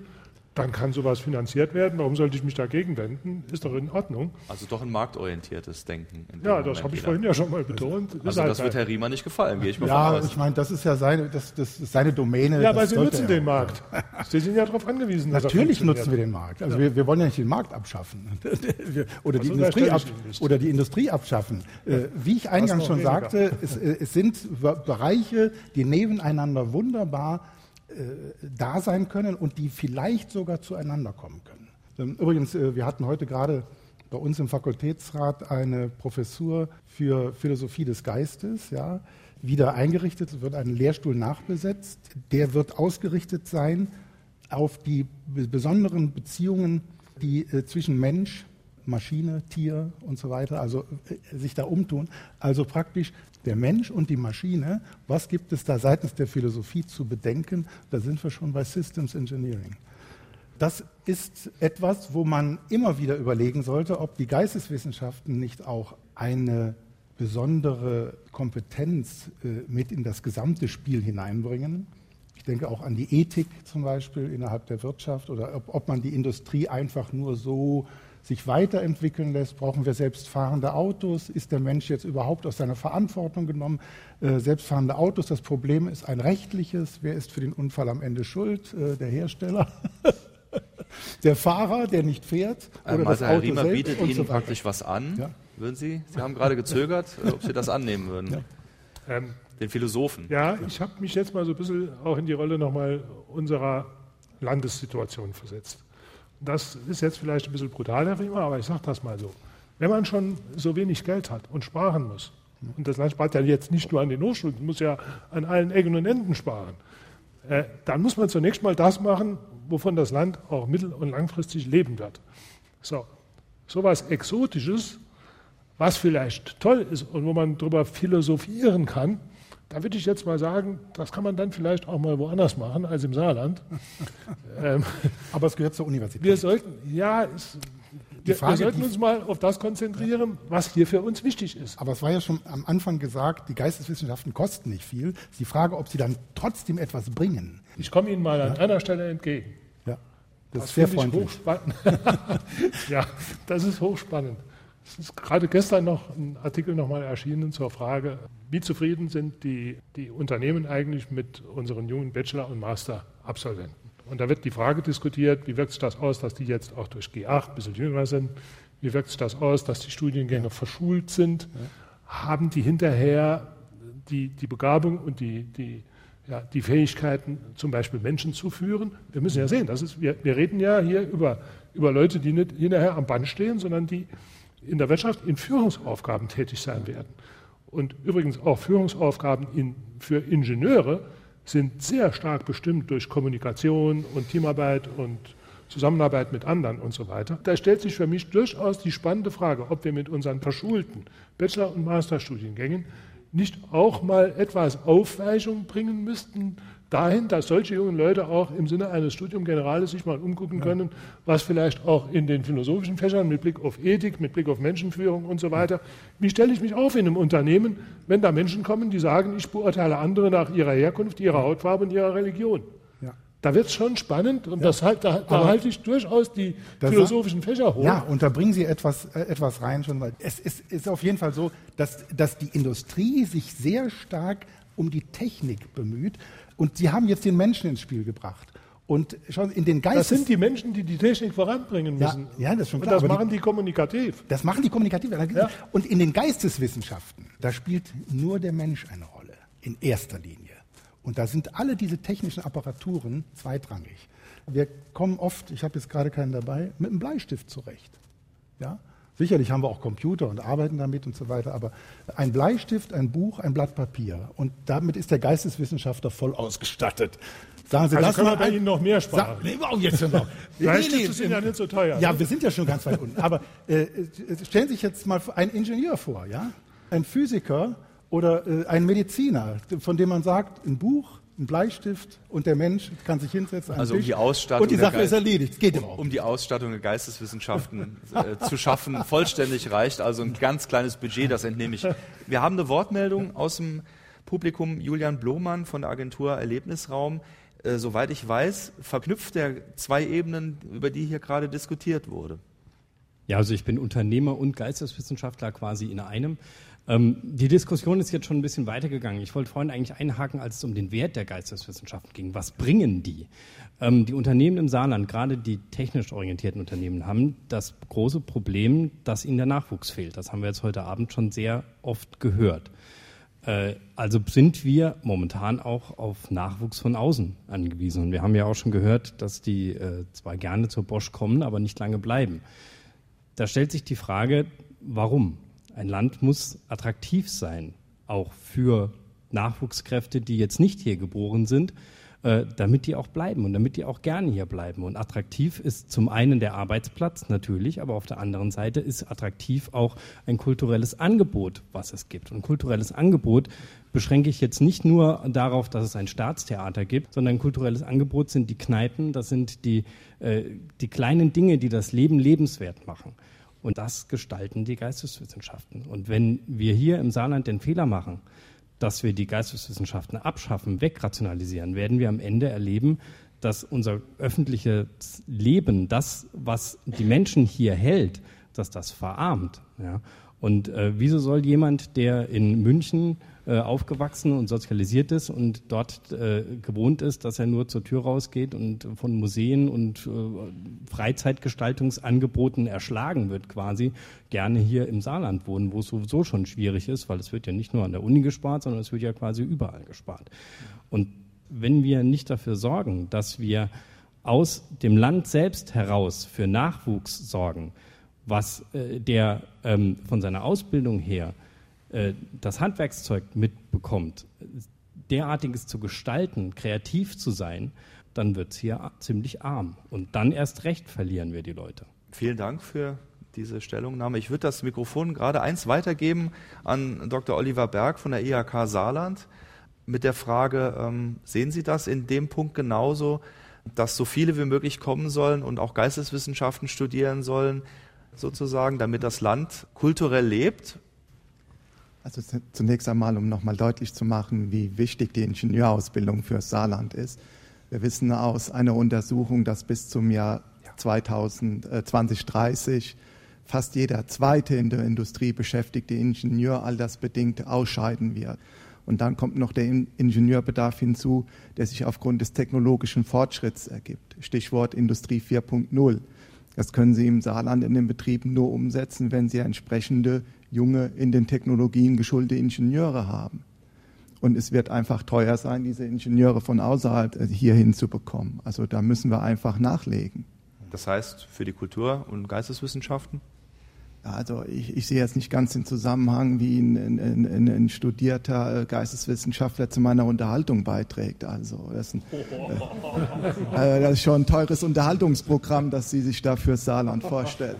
dann kann sowas finanziert werden. Warum sollte ich mich dagegen wenden? Ist doch in Ordnung. Also doch ein marktorientiertes Denken. Ja, das habe ich vorhin ja schon mal betont. Also, also halt das wird Herr Riemer nicht gefallen, gehe ich mal ja, von aus. ich meine, das ist ja seine, das, das ist seine Domäne. Ja, aber Sie nutzen den Markt. Sie sind ja darauf angewiesen. Natürlich nutzen wir den Markt. Also wir, wir wollen ja nicht den Markt abschaffen oder, die Industrie ab, oder die Industrie abschaffen. Äh, wie ich eingangs schon weniger. sagte, es, äh, es sind Bereiche, die nebeneinander wunderbar da sein können und die vielleicht sogar zueinander kommen können. Übrigens, äh, wir hatten heute gerade bei uns im Fakultätsrat eine Professur für Philosophie des Geistes, ja, wieder eingerichtet. Wird ein Lehrstuhl nachbesetzt. Der wird ausgerichtet sein auf die besonderen Beziehungen, die äh, zwischen Mensch, Maschine, Tier und so weiter, also äh, sich da umtun. Also praktisch der Mensch und die Maschine, was gibt es da seitens der Philosophie zu bedenken? Da sind wir schon bei Systems Engineering. Das ist etwas, wo man immer wieder überlegen sollte, ob die Geisteswissenschaften nicht auch eine besondere Kompetenz äh, mit in das gesamte Spiel hineinbringen. Ich denke auch an die Ethik zum Beispiel innerhalb der Wirtschaft oder ob, ob man die Industrie einfach nur so sich weiterentwickeln lässt? Brauchen wir selbstfahrende Autos? Ist der Mensch jetzt überhaupt aus seiner Verantwortung genommen? Äh, selbstfahrende Autos, das Problem ist ein rechtliches. Wer ist für den Unfall am Ende schuld? Äh, der Hersteller? der Fahrer, der nicht fährt? Oder ähm, also das Herr Riemer bietet Ihnen so praktisch was an. Ja? Würden Sie? Sie haben gerade gezögert, äh, ob Sie das annehmen würden. Ja. Ähm, den Philosophen. Ja, ich habe mich jetzt mal so ein bisschen auch in die Rolle nochmal unserer Landessituation versetzt. Das ist jetzt vielleicht ein bisschen brutal, Herr Riemer, aber ich sage das mal so. Wenn man schon so wenig Geld hat und sparen muss, und das Land spart ja jetzt nicht nur an den Hochschulen, muss ja an allen Ecken und Enden sparen, äh, dann muss man zunächst mal das machen, wovon das Land auch mittel- und langfristig leben wird. So, sowas Exotisches, was vielleicht toll ist und wo man darüber philosophieren kann, da würde ich jetzt mal sagen, das kann man dann vielleicht auch mal woanders machen als im Saarland. ähm, Aber es gehört zur Universität. Wir sollten, ja, es, wir, Frage, wir, sollten uns mal auf das konzentrieren, was hier für uns wichtig ist. Aber es war ja schon am Anfang gesagt, die Geisteswissenschaften kosten nicht viel. Es ist die Frage, ob sie dann trotzdem etwas bringen. Ich komme Ihnen mal an ja. einer Stelle entgegen. Ja, das, das ist sehr freundlich. ja, das ist hochspannend. Es ist gerade gestern noch ein Artikel nochmal erschienen zur Frage, wie zufrieden sind die, die Unternehmen eigentlich mit unseren jungen Bachelor- und Master-Absolventen. Und da wird die Frage diskutiert, wie wirkt sich das aus, dass die jetzt auch durch G8 ein bisschen jünger sind? Wie wirkt sich das aus, dass die Studiengänge verschult sind? Haben die hinterher die, die Begabung und die, die ja, die Fähigkeiten, zum Beispiel Menschen zu führen. Wir müssen ja sehen, das ist, wir, wir reden ja hier über, über Leute, die nicht hinterher am Band stehen, sondern die in der Wirtschaft in Führungsaufgaben tätig sein werden. Und übrigens auch Führungsaufgaben in, für Ingenieure sind sehr stark bestimmt durch Kommunikation und Teamarbeit und Zusammenarbeit mit anderen und so weiter. Da stellt sich für mich durchaus die spannende Frage, ob wir mit unseren verschulten Bachelor- und Masterstudiengängen nicht auch mal etwas Aufweichung bringen müssten dahin, dass solche jungen Leute auch im Sinne eines Studium Generales sich mal umgucken können, was vielleicht auch in den philosophischen Fächern mit Blick auf Ethik, mit Blick auf Menschenführung und so weiter, wie stelle ich mich auf in einem Unternehmen, wenn da Menschen kommen, die sagen, ich beurteile andere nach ihrer Herkunft, ihrer Hautfarbe und ihrer Religion. Da wird es schon spannend und ja. das halt, da, da halte ich durchaus die philosophischen Fächer hoch. Ja, und da bringen Sie etwas, äh, etwas rein schon, weil es ist, ist auf jeden Fall so, dass, dass die Industrie sich sehr stark um die Technik bemüht und Sie haben jetzt den Menschen ins Spiel gebracht. Und schon in den Geistes Das sind die Menschen, die die Technik voranbringen müssen. Ja, ja das ist schon klar. Und das machen die, die, kommunikativ. Das machen die kommunikativ. Ja. Und in den Geisteswissenschaften, da spielt nur der Mensch eine Rolle, in erster Linie. Und da sind alle diese technischen Apparaturen zweitrangig. Wir kommen oft, ich habe jetzt gerade keinen dabei, mit einem Bleistift zurecht. Ja? Sicherlich haben wir auch Computer und arbeiten damit und so weiter, aber ein Bleistift, ein Buch, ein Blatt Papier. Und damit ist der Geisteswissenschaftler voll ausgestattet. Sagen Sie, also lassen wir bei Ihnen noch mehr sparen. nee, oh, jetzt schon noch. Bleistifte nee, nee, sind ja nicht so teuer. Ja, ne? wir sind ja schon ganz weit unten. Aber äh, stellen Sie sich jetzt mal einen Ingenieur vor, ja? Ein Physiker, oder äh, ein Mediziner, von dem man sagt, ein Buch, ein Bleistift und der Mensch kann sich hinsetzen. Also um die Ausstattung und die Sache ist erledigt. Geht um, um die Ausstattung der Geisteswissenschaften äh, zu schaffen, vollständig reicht also ein ganz kleines Budget, das entnehme ich. Wir haben eine Wortmeldung aus dem Publikum. Julian Blomann von der Agentur Erlebnisraum. Äh, soweit ich weiß, verknüpft er zwei Ebenen, über die hier gerade diskutiert wurde. Ja, also ich bin Unternehmer und Geisteswissenschaftler quasi in einem. Ähm, die Diskussion ist jetzt schon ein bisschen weitergegangen. Ich wollte vorhin eigentlich einhaken, als es um den Wert der Geisteswissenschaften ging. Was bringen die? Ähm, die Unternehmen im Saarland, gerade die technisch orientierten Unternehmen, haben das große Problem, dass ihnen der Nachwuchs fehlt. Das haben wir jetzt heute Abend schon sehr oft gehört. Äh, also sind wir momentan auch auf Nachwuchs von außen angewiesen. Und wir haben ja auch schon gehört, dass die äh, zwar gerne zur Bosch kommen, aber nicht lange bleiben. Da stellt sich die Frage, warum? Ein Land muss attraktiv sein, auch für Nachwuchskräfte, die jetzt nicht hier geboren sind, äh, damit die auch bleiben und damit die auch gerne hier bleiben. Und attraktiv ist zum einen der Arbeitsplatz natürlich, aber auf der anderen Seite ist attraktiv auch ein kulturelles Angebot, was es gibt. Und kulturelles Angebot beschränke ich jetzt nicht nur darauf, dass es ein Staatstheater gibt, sondern kulturelles Angebot sind die Kneipen, das sind die, äh, die kleinen Dinge, die das Leben lebenswert machen. Und das gestalten die Geisteswissenschaften. Und wenn wir hier im Saarland den Fehler machen, dass wir die Geisteswissenschaften abschaffen, wegrationalisieren, werden wir am Ende erleben, dass unser öffentliches Leben, das, was die Menschen hier hält, dass das verarmt. Ja? Und äh, wieso soll jemand, der in München äh, aufgewachsen und sozialisiert ist und dort äh, gewohnt ist, dass er nur zur Tür rausgeht und von Museen und äh, Freizeitgestaltungsangeboten erschlagen wird quasi, gerne hier im Saarland wohnen, wo es sowieso schon schwierig ist, weil es wird ja nicht nur an der Uni gespart, sondern es wird ja quasi überall gespart. Und wenn wir nicht dafür sorgen, dass wir aus dem Land selbst heraus für Nachwuchs sorgen, was äh, der ähm, von seiner Ausbildung her äh, das Handwerkszeug mitbekommt, derartiges zu gestalten, kreativ zu sein, dann wird es hier ziemlich arm. Und dann erst recht verlieren wir die Leute. Vielen Dank für diese Stellungnahme. Ich würde das Mikrofon gerade eins weitergeben an Dr. Oliver Berg von der IHK Saarland mit der Frage, ähm, sehen Sie das in dem Punkt genauso, dass so viele wie möglich kommen sollen und auch Geisteswissenschaften studieren sollen, sozusagen, damit das Land kulturell lebt also zunächst einmal, um nochmal deutlich zu machen, wie wichtig die Ingenieurausbildung für Saarland ist. Wir wissen aus einer Untersuchung, dass bis zum Jahr 2000, äh, 2030 fast jeder zweite in der Industrie beschäftigte Ingenieur altersbedingt ausscheiden wird. Und dann kommt noch der Ingenieurbedarf hinzu, der sich aufgrund des technologischen Fortschritts ergibt. Stichwort Industrie 4.0. Das können Sie im Saarland in den Betrieben nur umsetzen, wenn Sie entsprechende junge, in den Technologien geschulte Ingenieure haben. Und es wird einfach teuer sein, diese Ingenieure von außerhalb äh, hier hinzubekommen. Also da müssen wir einfach nachlegen. Das heißt für die Kultur- und Geisteswissenschaften? Also ich, ich, sehe jetzt nicht ganz den Zusammenhang, wie ein, ein, ein, ein, studierter Geisteswissenschaftler zu meiner Unterhaltung beiträgt. Also das ist, ein, äh, äh, das ist schon ein teures Unterhaltungsprogramm, das Sie sich da für Saarland vorstellen.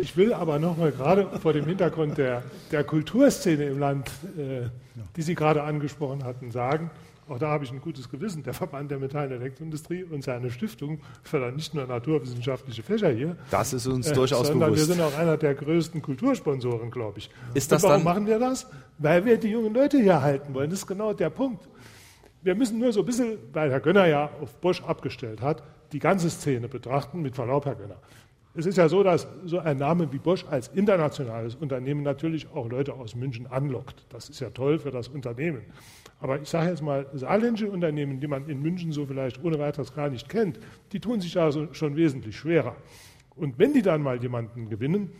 Ich will aber nochmal gerade vor dem Hintergrund der, der Kulturszene im Land, äh, die Sie gerade angesprochen hatten, sagen, auch da habe ich ein gutes Gewissen. Der Verband der Metall- und Elektroindustrie und seine Stiftung fördern nicht nur naturwissenschaftliche Fächer hier. Das ist uns äh, durchaus sondern bewusst. wir sind auch einer der größten Kultursponsoren, glaube ich. Ist das und warum dann machen wir das? Weil wir die jungen Leute hier halten wollen. Das ist genau der Punkt. Wir müssen nur so ein bisschen, weil Herr Gönner ja auf Bosch abgestellt hat, die ganze Szene betrachten, mit Verlaub, Herr Gönner. Es ist ja so, dass so ein Name wie Bosch als internationales Unternehmen natürlich auch Leute aus München anlockt. Das ist ja toll für das Unternehmen. Aber ich sage jetzt mal, saarländische Unternehmen, die man in München so vielleicht ohne weiteres gar nicht kennt, die tun sich da so schon wesentlich schwerer. Und wenn die dann mal jemanden gewinnen,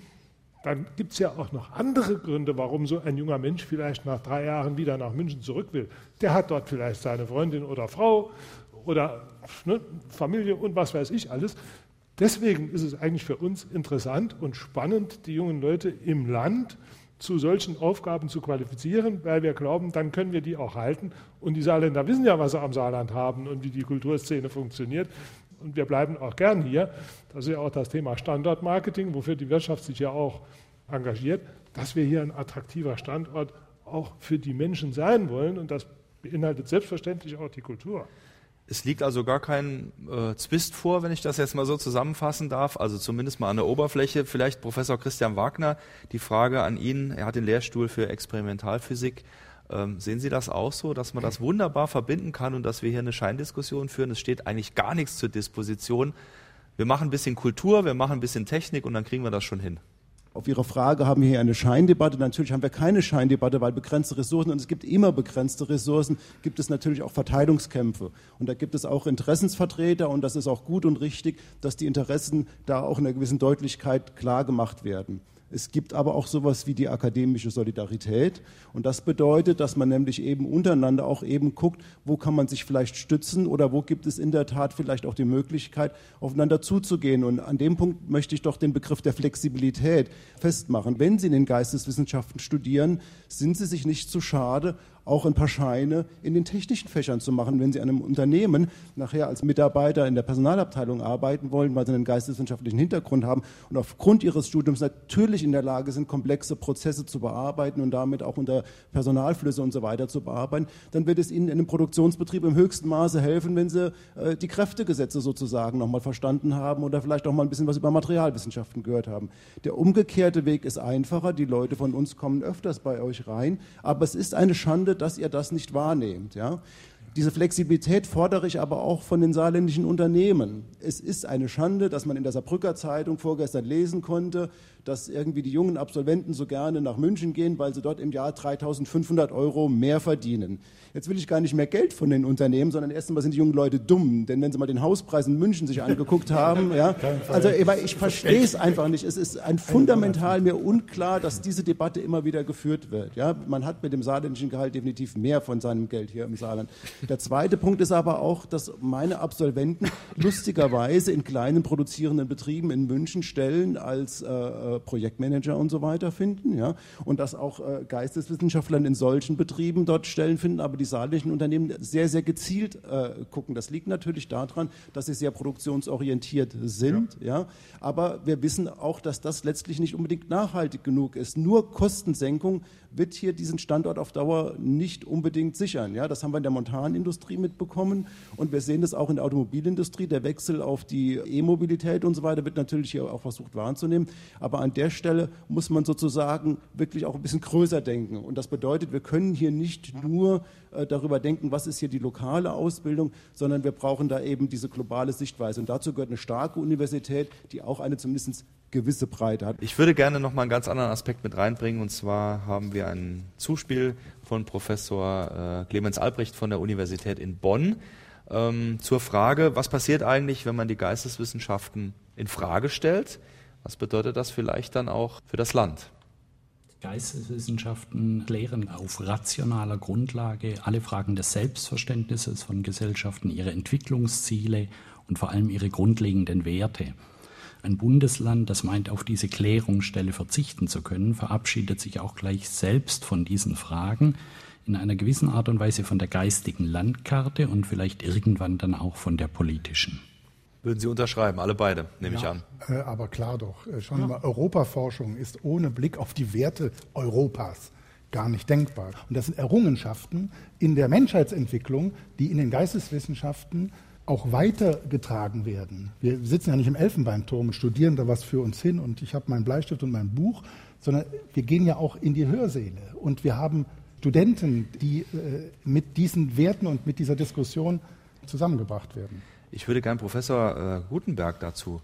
dann gibt es ja auch noch andere Gründe, warum so ein junger Mensch vielleicht nach drei Jahren wieder nach München zurück will. Der hat dort vielleicht seine Freundin oder Frau oder ne, Familie und was weiß ich alles. Deswegen ist es eigentlich für uns interessant und spannend, die jungen Leute im Land zu solchen Aufgaben zu qualifizieren, weil wir glauben, dann können wir die auch halten. Und die Saarländer wissen ja, was sie am Saarland haben und wie die Kulturszene funktioniert. Und wir bleiben auch gern hier. Das ist ja auch das Thema Standortmarketing, wofür die Wirtschaft sich ja auch engagiert, dass wir hier ein attraktiver Standort auch für die Menschen sein wollen. Und das beinhaltet selbstverständlich auch die Kultur. Es liegt also gar kein äh, Zwist vor, wenn ich das jetzt mal so zusammenfassen darf, also zumindest mal an der Oberfläche. Vielleicht Professor Christian Wagner, die Frage an ihn, er hat den Lehrstuhl für Experimentalphysik. Ähm, sehen Sie das auch so, dass man das wunderbar verbinden kann und dass wir hier eine Scheindiskussion führen? Es steht eigentlich gar nichts zur Disposition. Wir machen ein bisschen Kultur, wir machen ein bisschen Technik und dann kriegen wir das schon hin. Auf Ihre Frage haben wir hier eine Scheindebatte. Natürlich haben wir keine Scheindebatte, weil begrenzte Ressourcen, und es gibt immer begrenzte Ressourcen, gibt es natürlich auch Verteilungskämpfe. Und da gibt es auch Interessensvertreter und das ist auch gut und richtig, dass die Interessen da auch in einer gewissen Deutlichkeit klar gemacht werden. Es gibt aber auch sowas wie die akademische Solidarität. Und das bedeutet, dass man nämlich eben untereinander auch eben guckt, wo kann man sich vielleicht stützen oder wo gibt es in der Tat vielleicht auch die Möglichkeit, aufeinander zuzugehen. Und an dem Punkt möchte ich doch den Begriff der Flexibilität festmachen. Wenn Sie in den Geisteswissenschaften studieren, sind Sie sich nicht zu schade, auch ein paar Scheine in den technischen Fächern zu machen, wenn Sie einem Unternehmen nachher als Mitarbeiter in der Personalabteilung arbeiten wollen, weil Sie einen geisteswissenschaftlichen Hintergrund haben und aufgrund Ihres Studiums natürlich in der Lage sind, komplexe Prozesse zu bearbeiten und damit auch unter Personalflüsse und so weiter zu bearbeiten, dann wird es Ihnen in einem Produktionsbetrieb im höchsten Maße helfen, wenn Sie äh, die Kräftegesetze sozusagen nochmal verstanden haben oder vielleicht auch mal ein bisschen was über Materialwissenschaften gehört haben. Der umgekehrte Weg ist einfacher. Die Leute von uns kommen öfters bei euch rein, aber es ist eine Schande, dass ihr das nicht wahrnehmt. Ja? Diese Flexibilität fordere ich aber auch von den saarländischen Unternehmen. Es ist eine Schande, dass man in der Saarbrücker Zeitung vorgestern lesen konnte, dass irgendwie die jungen Absolventen so gerne nach München gehen, weil sie dort im Jahr 3500 Euro mehr verdienen. Jetzt will ich gar nicht mehr Geld von den Unternehmen, sondern erst einmal sind die jungen Leute dumm. Denn wenn sie mal den Hauspreis in München sich angeguckt haben, ja, also ich verstehe es einfach nicht. Es ist ein fundamental mir unklar, dass diese Debatte immer wieder geführt wird. Ja, man hat mit dem saarländischen Gehalt definitiv mehr von seinem Geld hier im Saarland. Der zweite Punkt ist aber auch, dass meine Absolventen lustigerweise in kleinen produzierenden Betrieben in München Stellen als äh, äh Projektmanager und so weiter finden, ja, und dass auch äh, Geisteswissenschaftler in solchen Betrieben dort Stellen finden, aber die saarländischen Unternehmen sehr, sehr gezielt äh, gucken. Das liegt natürlich daran, dass sie sehr produktionsorientiert sind, ja. ja. Aber wir wissen auch, dass das letztlich nicht unbedingt nachhaltig genug ist. Nur Kostensenkung wird hier diesen Standort auf Dauer nicht unbedingt sichern. Ja, das haben wir in der Montanindustrie mitbekommen und wir sehen das auch in der Automobilindustrie. Der Wechsel auf die E-Mobilität und so weiter wird natürlich hier auch versucht wahrzunehmen. Aber an der Stelle muss man sozusagen wirklich auch ein bisschen größer denken. Und das bedeutet, wir können hier nicht nur äh, darüber denken, was ist hier die lokale Ausbildung, sondern wir brauchen da eben diese globale Sichtweise. Und dazu gehört eine starke Universität, die auch eine zumindest gewisse Breite hat. Ich würde gerne noch mal einen ganz anderen Aspekt mit reinbringen. Und zwar haben wir ein Zuspiel von Professor äh, Clemens Albrecht von der Universität in Bonn ähm, zur Frage, was passiert eigentlich, wenn man die Geisteswissenschaften in Frage stellt? Was bedeutet das vielleicht dann auch für das Land? Geisteswissenschaften lehren auf rationaler Grundlage alle Fragen des Selbstverständnisses von Gesellschaften, ihre Entwicklungsziele und vor allem ihre grundlegenden Werte. Ein Bundesland, das meint, auf diese Klärungsstelle verzichten zu können, verabschiedet sich auch gleich selbst von diesen Fragen, in einer gewissen Art und Weise von der geistigen Landkarte und vielleicht irgendwann dann auch von der politischen. Würden Sie unterschreiben, alle beide, nehme ja, ich an. Äh, aber klar doch. Äh, schon ja. mal, Europaforschung ist ohne Blick auf die Werte Europas gar nicht denkbar. Und das sind Errungenschaften in der Menschheitsentwicklung, die in den Geisteswissenschaften auch weitergetragen werden. Wir sitzen ja nicht im Elfenbeinturm und studieren da was für uns hin und ich habe meinen Bleistift und mein Buch, sondern wir gehen ja auch in die Hörsäle und wir haben Studenten, die äh, mit diesen Werten und mit dieser Diskussion zusammengebracht werden. Ich würde gern Professor äh, Gutenberg dazu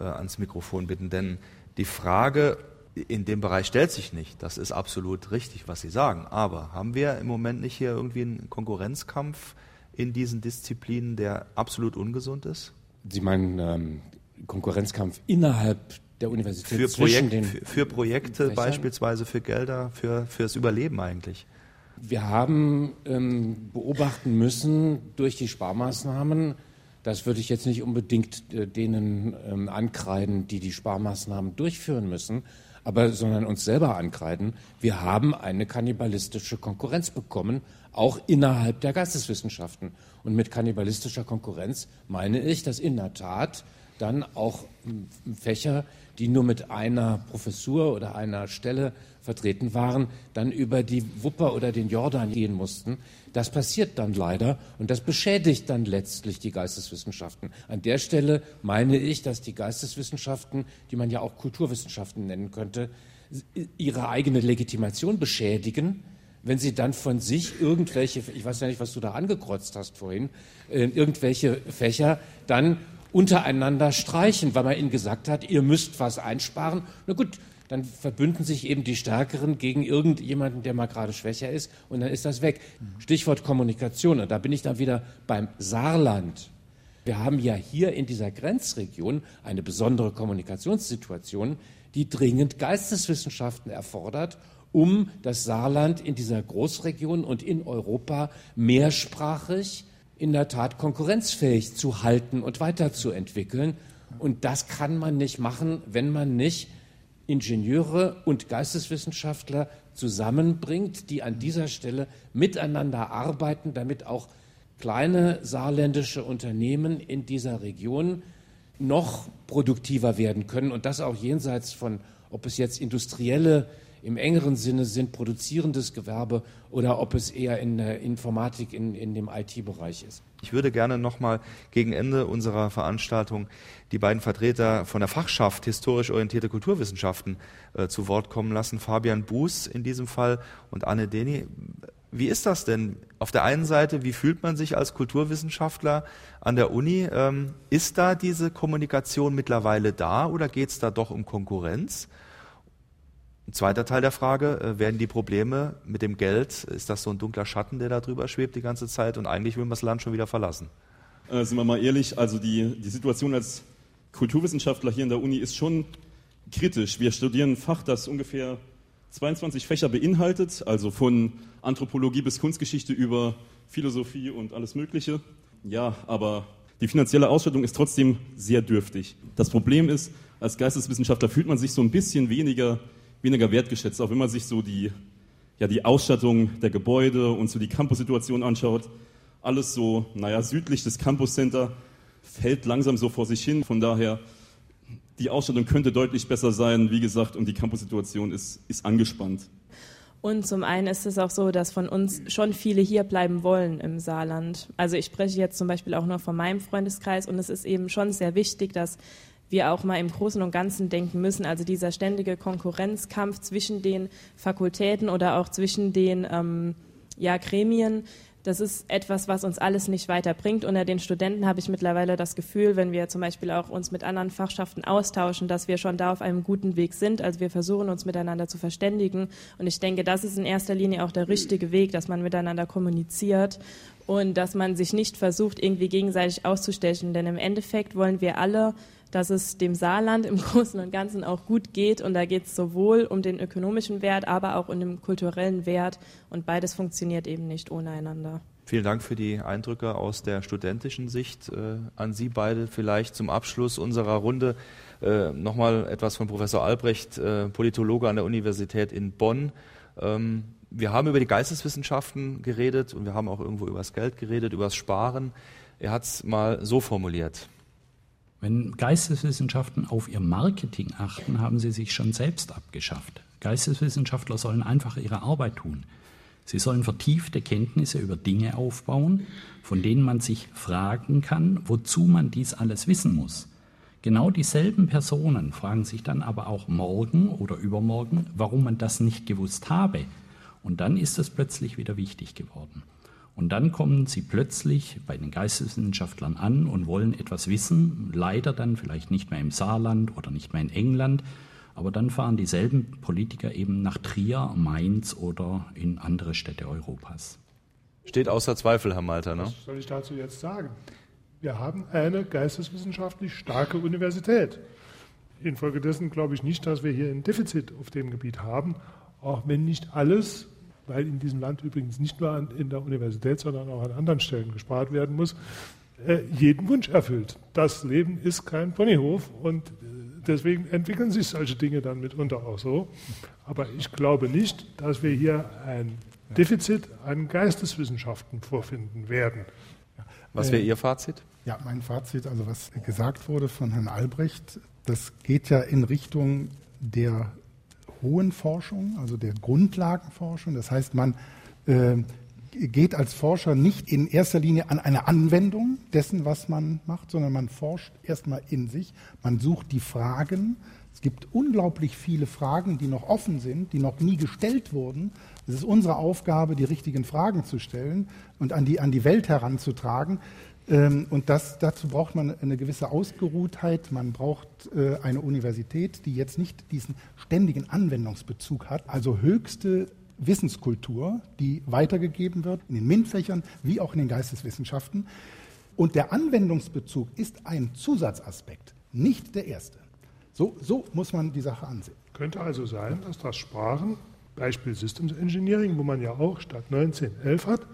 äh, ans Mikrofon bitten, denn die Frage in dem Bereich stellt sich nicht. Das ist absolut richtig, was Sie sagen. Aber haben wir im Moment nicht hier irgendwie einen Konkurrenzkampf in diesen Disziplinen, der absolut ungesund ist? Sie meinen ähm, Konkurrenzkampf innerhalb der Universität für, Projekt, für, für Projekte beispielsweise, für Gelder, für fürs Überleben eigentlich. Wir haben ähm, beobachten müssen durch die Sparmaßnahmen, das würde ich jetzt nicht unbedingt äh, denen ähm, ankreiden, die die Sparmaßnahmen durchführen müssen, aber sondern uns selber ankreiden. Wir haben eine kannibalistische Konkurrenz bekommen, auch innerhalb der Geisteswissenschaften. Und mit kannibalistischer Konkurrenz meine ich, dass in der Tat dann auch Fächer, die nur mit einer Professur oder einer Stelle vertreten waren, dann über die Wupper oder den Jordan gehen mussten. Das passiert dann leider und das beschädigt dann letztlich die Geisteswissenschaften. An der Stelle meine ich, dass die Geisteswissenschaften, die man ja auch Kulturwissenschaften nennen könnte, ihre eigene Legitimation beschädigen, wenn sie dann von sich irgendwelche, ich weiß ja nicht, was du da angekreuzt hast vorhin, äh, irgendwelche Fächer dann untereinander streichen, weil man ihnen gesagt hat, ihr müsst was einsparen. Na gut, dann verbünden sich eben die Stärkeren gegen irgendjemanden, der mal gerade schwächer ist, und dann ist das weg. Stichwort Kommunikation, und da bin ich dann wieder beim Saarland. Wir haben ja hier in dieser Grenzregion eine besondere Kommunikationssituation, die dringend Geisteswissenschaften erfordert um das Saarland in dieser Großregion und in Europa mehrsprachig in der Tat konkurrenzfähig zu halten und weiterzuentwickeln. Und das kann man nicht machen, wenn man nicht Ingenieure und Geisteswissenschaftler zusammenbringt, die an dieser Stelle miteinander arbeiten, damit auch kleine saarländische Unternehmen in dieser Region noch produktiver werden können und das auch jenseits von, ob es jetzt industrielle im engeren Sinne sind, produzierendes Gewerbe oder ob es eher in der Informatik, in, in dem IT-Bereich ist. Ich würde gerne nochmal gegen Ende unserer Veranstaltung die beiden Vertreter von der Fachschaft historisch orientierte Kulturwissenschaften äh, zu Wort kommen lassen. Fabian Buß in diesem Fall und Anne Deni. Wie ist das denn? Auf der einen Seite, wie fühlt man sich als Kulturwissenschaftler an der Uni? Ähm, ist da diese Kommunikation mittlerweile da oder geht es da doch um Konkurrenz? Ein zweiter Teil der Frage, äh, werden die Probleme mit dem Geld, ist das so ein dunkler Schatten, der da drüber schwebt die ganze Zeit und eigentlich will man das Land schon wieder verlassen? Äh, sind wir mal ehrlich, also die, die Situation als Kulturwissenschaftler hier in der Uni ist schon kritisch. Wir studieren ein Fach, das ungefähr 22 Fächer beinhaltet, also von Anthropologie bis Kunstgeschichte über Philosophie und alles Mögliche. Ja, aber die finanzielle Ausstattung ist trotzdem sehr dürftig. Das Problem ist, als Geisteswissenschaftler fühlt man sich so ein bisschen weniger weniger wertgeschätzt, auch wenn man sich so die, ja, die Ausstattung der Gebäude und so die Campus-Situation anschaut. Alles so, naja, südlich des Campus Center fällt langsam so vor sich hin. Von daher, die Ausstattung könnte deutlich besser sein, wie gesagt, und die Campus-Situation ist, ist angespannt. Und zum einen ist es auch so, dass von uns schon viele hier bleiben wollen im Saarland. Also ich spreche jetzt zum Beispiel auch nur von meinem Freundeskreis und es ist eben schon sehr wichtig, dass wir auch mal im Großen und Ganzen denken müssen. Also dieser ständige Konkurrenzkampf zwischen den Fakultäten oder auch zwischen den ähm, ja, Gremien, das ist etwas, was uns alles nicht weiterbringt. Unter den Studenten habe ich mittlerweile das Gefühl, wenn wir zum Beispiel auch uns mit anderen Fachschaften austauschen, dass wir schon da auf einem guten Weg sind. Also wir versuchen uns miteinander zu verständigen. Und ich denke, das ist in erster Linie auch der richtige Weg, dass man miteinander kommuniziert und dass man sich nicht versucht, irgendwie gegenseitig auszustechen. Denn im Endeffekt wollen wir alle dass es dem Saarland im Großen und Ganzen auch gut geht. Und da geht es sowohl um den ökonomischen Wert, aber auch um den kulturellen Wert. Und beides funktioniert eben nicht ohne einander. Vielen Dank für die Eindrücke aus der studentischen Sicht. Äh, an Sie beide vielleicht zum Abschluss unserer Runde äh, nochmal etwas von Professor Albrecht, äh, Politologe an der Universität in Bonn. Ähm, wir haben über die Geisteswissenschaften geredet und wir haben auch irgendwo über das Geld geredet, über das Sparen. Er hat es mal so formuliert. Wenn Geisteswissenschaften auf ihr Marketing achten, haben sie sich schon selbst abgeschafft. Geisteswissenschaftler sollen einfach ihre Arbeit tun. Sie sollen vertiefte Kenntnisse über Dinge aufbauen, von denen man sich fragen kann, wozu man dies alles wissen muss. Genau dieselben Personen fragen sich dann aber auch morgen oder übermorgen, warum man das nicht gewusst habe. Und dann ist es plötzlich wieder wichtig geworden. Und dann kommen sie plötzlich bei den Geisteswissenschaftlern an und wollen etwas wissen, leider dann vielleicht nicht mehr im Saarland oder nicht mehr in England, aber dann fahren dieselben Politiker eben nach Trier, Mainz oder in andere Städte Europas. Steht außer Zweifel, Herr Malter. Ne? Was soll ich dazu jetzt sagen? Wir haben eine geisteswissenschaftlich starke Universität. Infolgedessen glaube ich nicht, dass wir hier ein Defizit auf dem Gebiet haben, auch wenn nicht alles, weil in diesem Land übrigens nicht nur an, in der Universität, sondern auch an anderen Stellen gespart werden muss, äh, jeden Wunsch erfüllt. Das Leben ist kein Ponyhof und äh, deswegen entwickeln sich solche Dinge dann mitunter auch so. Aber ich glaube nicht, dass wir hier ein Defizit an Geisteswissenschaften vorfinden werden. Was wäre Ihr Fazit? Ja, mein Fazit, also was gesagt wurde von Herrn Albrecht, das geht ja in Richtung der hohen Forschung, also der Grundlagenforschung. Das heißt, man äh, geht als Forscher nicht in erster Linie an eine Anwendung dessen, was man macht, sondern man forscht erstmal in sich, man sucht die Fragen. Es gibt unglaublich viele Fragen, die noch offen sind, die noch nie gestellt wurden. Es ist unsere Aufgabe, die richtigen Fragen zu stellen und an die, an die Welt heranzutragen. Ähm, und das, dazu braucht man eine gewisse Ausgeruhtheit. Man braucht äh, eine Universität, die jetzt nicht diesen ständigen Anwendungsbezug hat, also höchste Wissenskultur, die weitergegeben wird in den MINT-Fächern wie auch in den Geisteswissenschaften. Und der Anwendungsbezug ist ein Zusatzaspekt, nicht der erste. So, so muss man die Sache ansehen. Könnte also sein, dass das Sparen, Beispiel Systems Engineering, wo man ja auch statt 19 11 hat,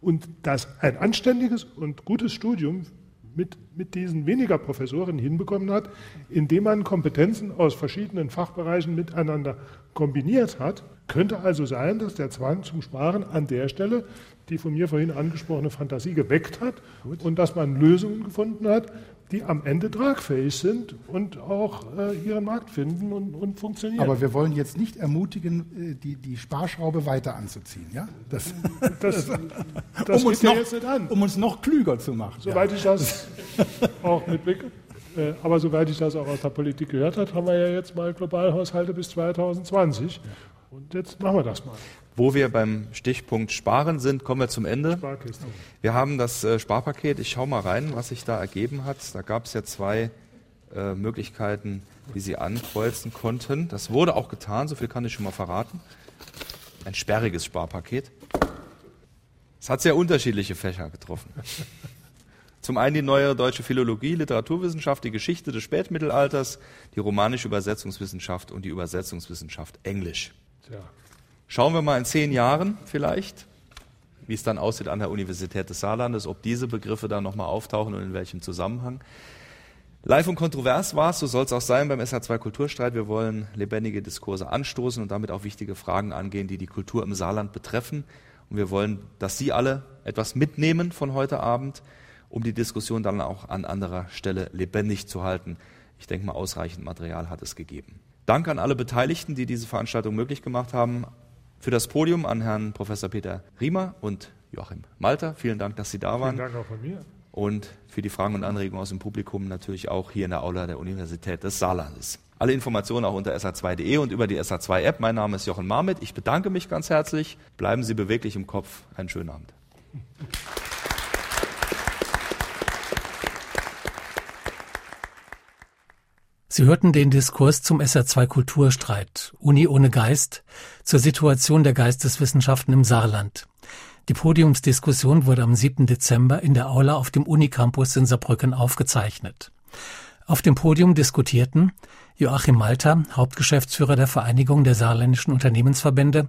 und dass ein anständiges und gutes Studium mit, mit diesen weniger Professoren hinbekommen hat, indem man Kompetenzen aus verschiedenen Fachbereichen miteinander kombiniert hat. Könnte also sein, dass der Zwang zum Sparen an der Stelle die von mir vorhin angesprochene Fantasie geweckt hat und dass man Lösungen gefunden hat, die am Ende tragfähig sind und auch äh, ihren Markt finden und, und, funktionieren. Aber wir wollen jetzt nicht ermutigen, äh, die, die Sparschraube weiter anzuziehen. Ja? Das, das, das um, uns noch, jetzt nicht an. um uns noch klüger zu machen. Soweit ja. ich das auch mitblicke. Äh, aber soweit ich das auch aus der Politik gehört habe, haben wir ja jetzt mal Globalhaushalte bis 2020. Ja. Und jetzt machen wir das mal. Wo wir beim Stichpunkt Sparen sind, kommen wir zum Ende. Sparkiste. Wir haben das äh, Sparpaket. Ich schaue mal rein, was sich da ergeben hat. Da gab es ja zwei äh, Möglichkeiten, wie Sie ankreuzen konnten. Das wurde auch getan, so viel kann ich schon mal verraten. Ein sperriges Sparpaket. Es hat sehr unterschiedliche Fächer getroffen. Zum einen die neue deutsche Philologie, Literaturwissenschaft, die Geschichte des Spätmittelalters, die romanische Übersetzungswissenschaft und die Übersetzungswissenschaft Englisch. Ja. Schauen wir mal in zehn Jahren vielleicht, wie es dann aussieht an der Universität des Saarlandes, ob diese Begriffe dann nochmal auftauchen und in welchem Zusammenhang. Live und kontrovers war es, so soll es auch sein beim SH2 Kulturstreit. Wir wollen lebendige Diskurse anstoßen und damit auch wichtige Fragen angehen, die die Kultur im Saarland betreffen. Und wir wollen, dass Sie alle etwas mitnehmen von heute Abend, um die Diskussion dann auch an anderer Stelle lebendig zu halten. Ich denke mal, ausreichend Material hat es gegeben. Dank an alle Beteiligten, die diese Veranstaltung möglich gemacht haben. Für das Podium an Herrn Professor Peter Riemer und Joachim Malter. Vielen Dank, dass Sie da waren. Vielen Dank auch von mir. Und für die Fragen und Anregungen aus dem Publikum natürlich auch hier in der Aula der Universität des Saarlandes. Alle Informationen auch unter sa2.de und über die SA2-App. Mein Name ist Jochen Marmit. Ich bedanke mich ganz herzlich. Bleiben Sie beweglich im Kopf. Einen schönen Abend. Sie hörten den Diskurs zum SR2 Kulturstreit, Uni ohne Geist, zur Situation der Geisteswissenschaften im Saarland. Die Podiumsdiskussion wurde am 7. Dezember in der Aula auf dem Unicampus in Saarbrücken aufgezeichnet. Auf dem Podium diskutierten Joachim Malter, Hauptgeschäftsführer der Vereinigung der saarländischen Unternehmensverbände,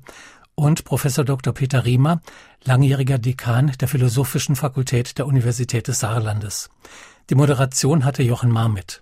und Professor Dr. Peter Riemer, langjähriger Dekan der Philosophischen Fakultät der Universität des Saarlandes. Die Moderation hatte Jochen Marmit.